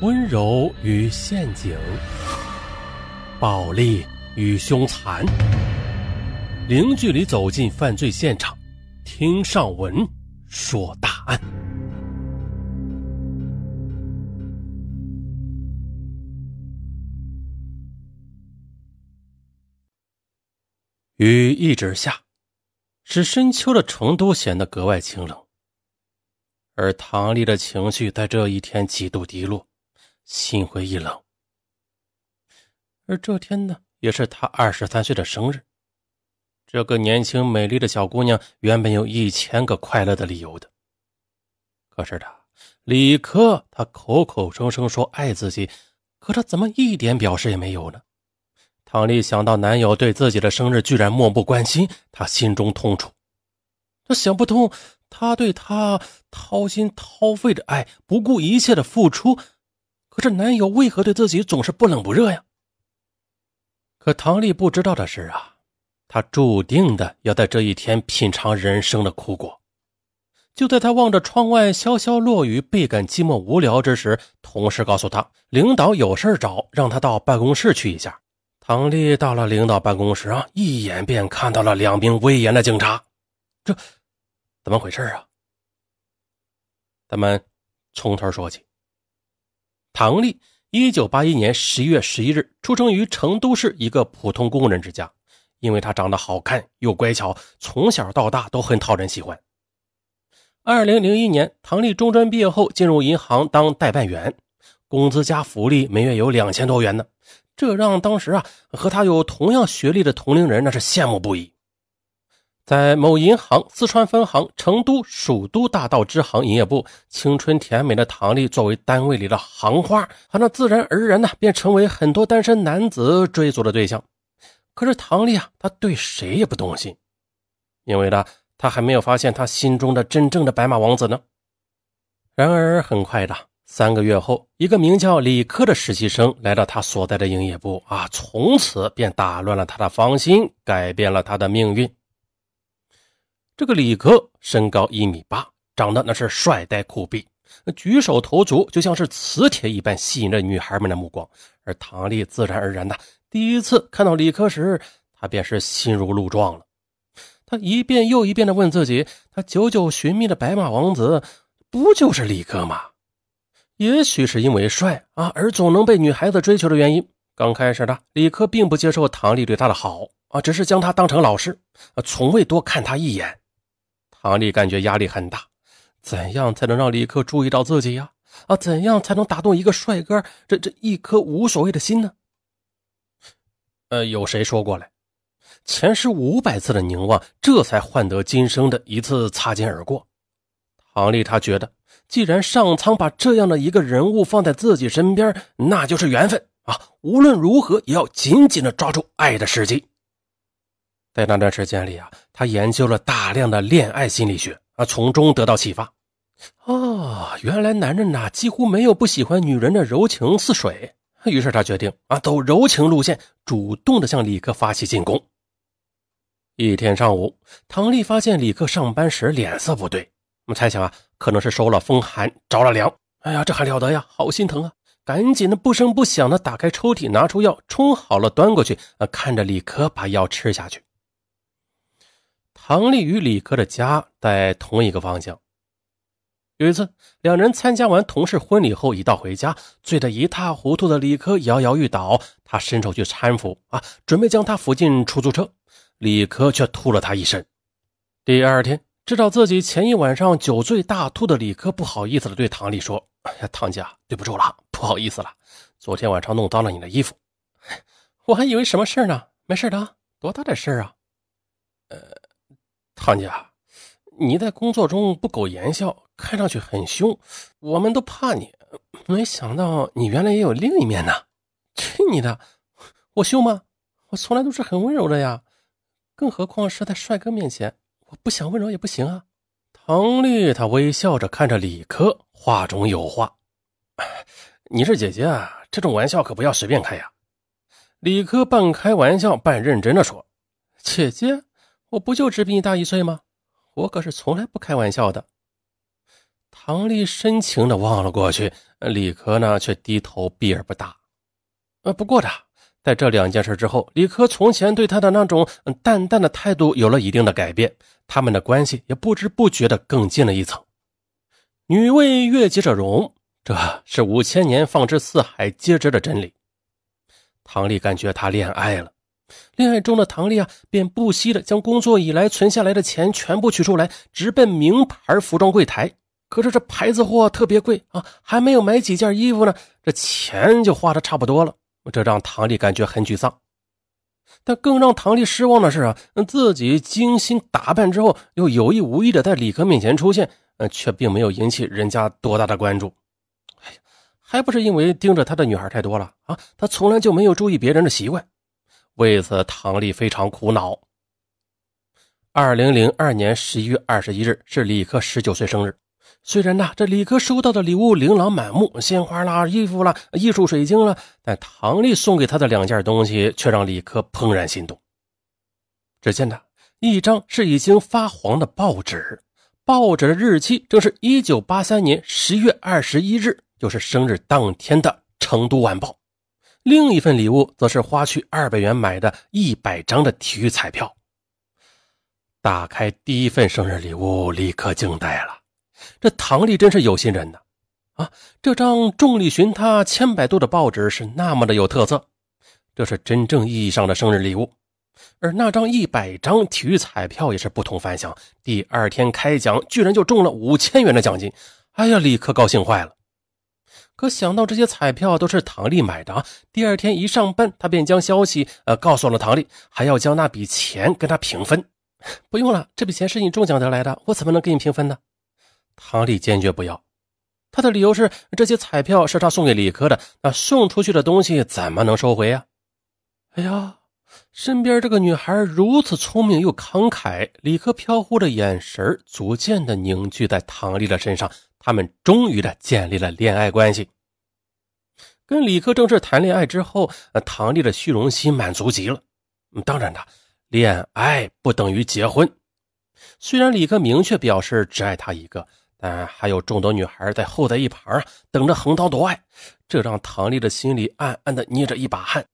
温柔与陷阱，暴力与凶残，零距离走进犯罪现场，听上文说大案。雨一直下，使深秋的成都显得格外清冷，而唐丽的情绪在这一天极度低落。心灰意冷，而这天呢，也是她二十三岁的生日。这个年轻美丽的小姑娘原本有一千个快乐的理由的，可是她李科，他口口声声说爱自己，可他怎么一点表示也没有呢？唐丽想到男友对自己的生日居然漠不关心，她心中痛楚。她想不通，他对她掏心掏肺的爱，不顾一切的付出。可是男友为何对自己总是不冷不热呀？可唐丽不知道的是啊，她注定的要在这一天品尝人生的苦果。就在她望着窗外潇潇落雨，倍感寂寞无聊之时，同事告诉她，领导有事找，让她到办公室去一下。唐丽到了领导办公室啊，一眼便看到了两名威严的警察。这怎么回事啊？咱们从头说起。唐丽，一九八一年十一月十一日出生于成都市一个普通工人之家。因为她长得好看又乖巧，从小到大都很讨人喜欢。二零零一年，唐丽中专毕业后进入银行当代办员，工资加福利每月有两千多元呢，这让当时啊和她有同样学历的同龄人那是羡慕不已。在某银行四川分行成都蜀都大道支行营业部，青春甜美的唐丽作为单位里的行花，那自然而然的便成为很多单身男子追逐的对象。可是唐丽啊，她对谁也不动心，因为呢，她还没有发现她心中的真正的白马王子呢。然而很快的，三个月后，一个名叫李科的实习生来到他所在的营业部啊，从此便打乱了他的芳心，改变了他的命运。这个李科身高一米八，长得那是帅呆酷毙，举手投足就像是磁铁一般，吸引着女孩们的目光。而唐丽自然而然的，第一次看到李科时，她便是心如鹿撞了。她一遍又一遍的问自己：，她久久寻觅的白马王子，不就是李科吗？也许是因为帅啊，而总能被女孩子追求的原因。刚开始的李科并不接受唐丽对他的好啊，只是将他当成老师，啊，从未多看他一眼。唐丽感觉压力很大，怎样才能让李克注意到自己呀？啊，怎样才能打动一个帅哥这这一颗无所谓的心呢？呃，有谁说过来？前世五百次的凝望，这才换得今生的一次擦肩而过。唐丽她觉得，既然上苍把这样的一个人物放在自己身边，那就是缘分啊！无论如何，也要紧紧的抓住爱的时机。在那段时间里啊，他研究了大量的恋爱心理学啊，从中得到启发。哦，原来男人呐几乎没有不喜欢女人的柔情似水。于是他决定啊，走柔情路线，主动的向李克发起进攻。一天上午，唐丽发现李克上班时脸色不对，我们猜想啊，可能是受了风寒着了凉。哎呀，这还了得呀，好心疼啊！赶紧的不声不响的打开抽屉，拿出药，冲好了端过去，啊，看着李克把药吃下去。唐丽与李科的家在同一个方向。有一次，两人参加完同事婚礼后，一道回家，醉得一塌糊涂的李科摇摇欲倒，他伸手去搀扶啊，准备将他扶进出租车，李科却吐了他一身。第二天，知道自己前一晚上酒醉大吐的李科不好意思的对唐丽说：“哎呀，唐姐，对不住了，不好意思了，昨天晚上弄脏了你的衣服，我还以为什么事呢，没事的，多大的事啊？呃。”唐姐，你在工作中不苟言笑，看上去很凶，我们都怕你。没想到你原来也有另一面呢！去你的！我凶吗？我从来都是很温柔的呀，更何况是在帅哥面前，我不想温柔也不行啊。唐丽她微笑着看着李科，话中有话：“你是姐姐啊，这种玩笑可不要随便开呀。”李科半开玩笑半认真的说：“姐姐。”我不就只比你大一岁吗？我可是从来不开玩笑的。唐丽深情的望了过去，李科呢却低头避而不答。呃，不过的，在这两件事之后，李科从前对他的那种淡淡的态度有了一定的改变，他们的关系也不知不觉的更近了一层。女为悦己者容，这是五千年放之四海皆知的真理。唐丽感觉她恋爱了。恋爱中的唐丽啊，便不惜的将工作以来存下来的钱全部取出来，直奔名牌服装柜台。可是这牌子货特别贵啊，还没有买几件衣服呢，这钱就花的差不多了。这让唐丽感觉很沮丧。但更让唐丽失望的是啊，自己精心打扮之后，又有意无意的在李哥面前出现，呃，却并没有引起人家多大的关注。哎呀，还不是因为盯着他的女孩太多了啊！他从来就没有注意别人的习惯。为此，唐丽非常苦恼。二零零二年十一月二十一日是李克十九岁生日。虽然呢，这李克收到的礼物琳琅满目，鲜花啦、衣服啦、艺术水晶啦，但唐丽送给他的两件东西却让李克怦然心动。只见呢，一张是已经发黄的报纸，报纸的日期正是一九八三年十月二十一日，就是生日当天的《成都晚报》。另一份礼物则是花去二百元买的一百张的体育彩票。打开第一份生日礼物，立刻惊呆了。这唐丽真是有心人呐！啊，这张众里寻他千百度的报纸是那么的有特色，这是真正意义上的生日礼物。而那张一百张体育彩票也是不同凡响，第二天开奖居然就中了五千元的奖金。哎呀，立刻高兴坏了。可想到这些彩票都是唐丽买的，第二天一上班，他便将消息呃告诉了唐丽，还要将那笔钱跟他平分。不用了，这笔钱是你中奖得来的，我怎么能给你平分呢？唐丽坚决不要，他的理由是这些彩票是他送给李科的，那送出去的东西怎么能收回呀？哎呀，身边这个女孩如此聪明又慷慨，李科飘忽的眼神逐渐的凝聚在唐丽的身上。他们终于的建立了恋爱关系。跟李克正式谈恋爱之后，唐丽的虚荣心满足极了。当然的，恋爱不等于结婚。虽然李克明确表示只爱她一个，但还有众多女孩在候在一旁啊等着横刀夺爱，这让唐丽的心里暗暗的捏着一把汗。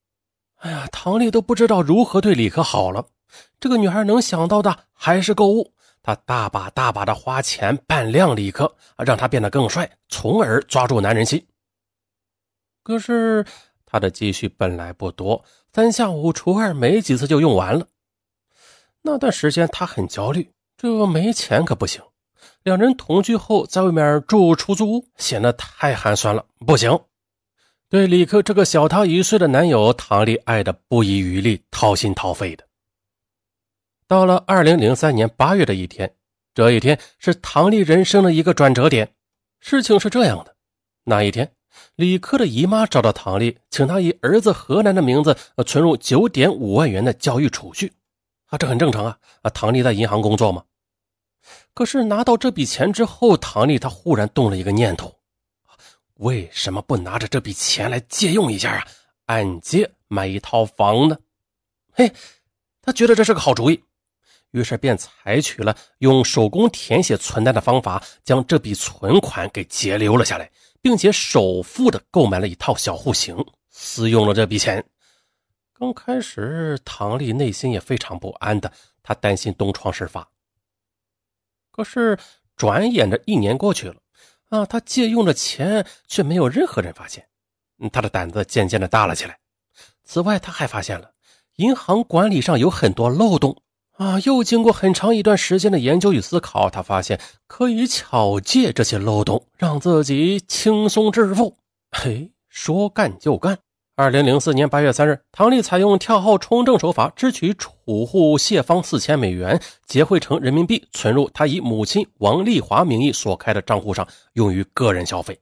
哎呀，唐丽都不知道如何对李克好了。这个女孩能想到的还是购物。他大把大把的花钱扮靓李克，让他变得更帅，从而抓住男人心。可是他的积蓄本来不多，三下五除二没几次就用完了。那段时间他很焦虑，这没钱可不行。两人同居后，在外面住出租屋显得太寒酸了，不行。对李克这个小他一岁的男友，唐丽爱的不遗余力，掏心掏肺的。到了二零零三年八月的一天，这一天是唐丽人生的一个转折点。事情是这样的：那一天，李科的姨妈找到唐丽，请她以儿子河南的名字存入九点五万元的教育储蓄。啊，这很正常啊！啊，唐丽在银行工作嘛。可是拿到这笔钱之后，唐丽她忽然动了一个念头：为什么不拿着这笔钱来借用一下啊？按揭买一套房呢？嘿，他觉得这是个好主意。于是便采取了用手工填写存单的方法，将这笔存款给截留了下来，并且首付的购买了一套小户型，私用了这笔钱。刚开始，唐丽内心也非常不安的，她担心东窗事发。可是转眼的一年过去了，啊，他借用的钱却没有任何人发现，他的胆子渐渐的大了起来。此外，他还发现了银行管理上有很多漏洞。啊！又经过很长一段时间的研究与思考，他发现可以巧借这些漏洞，让自己轻松致富。嘿，说干就干！二零零四年八月三日，唐丽采用跳号充证手法，支取储户谢芳四千美元，结汇成人民币，存入他以母亲王丽华名义所开的账户上，用于个人消费。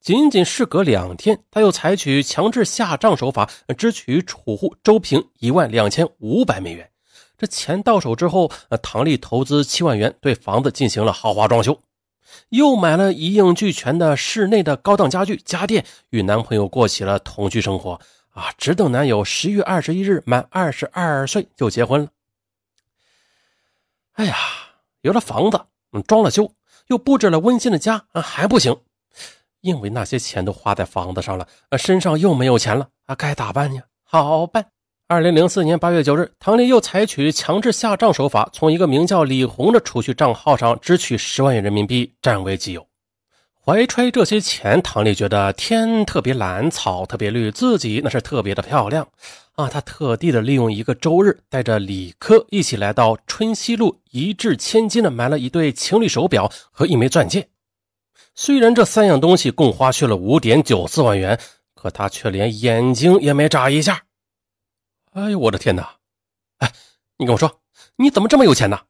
仅仅事隔两天，他又采取强制下账手法，支取储户周平一万两千五百美元。这钱到手之后，呃，唐丽投资七万元对房子进行了豪华装修，又买了一应俱全的室内的高档家具家电，与男朋友过起了同居生活啊！只等男友十月二十一日满二十二岁就结婚了。哎呀，有了房子，嗯，装了修，又布置了温馨的家，啊，还不行，因为那些钱都花在房子上了，啊，身上又没有钱了，啊，该咋办呢？好办。二零零四年八月九日，唐丽又采取强制下账手法，从一个名叫李红的储蓄账号上支取十万元人民币，占为己有。怀揣这些钱，唐丽觉得天特别蓝，草特别绿，自己那是特别的漂亮啊！她特地的利用一个周日，带着李科一起来到春熙路，一掷千金的买了一对情侣手表和一枚钻戒。虽然这三样东西共花去了五点九四万元，可她却连眼睛也没眨一下。哎呦，我的天哪！哎，你跟我说，你怎么这么有钱呢？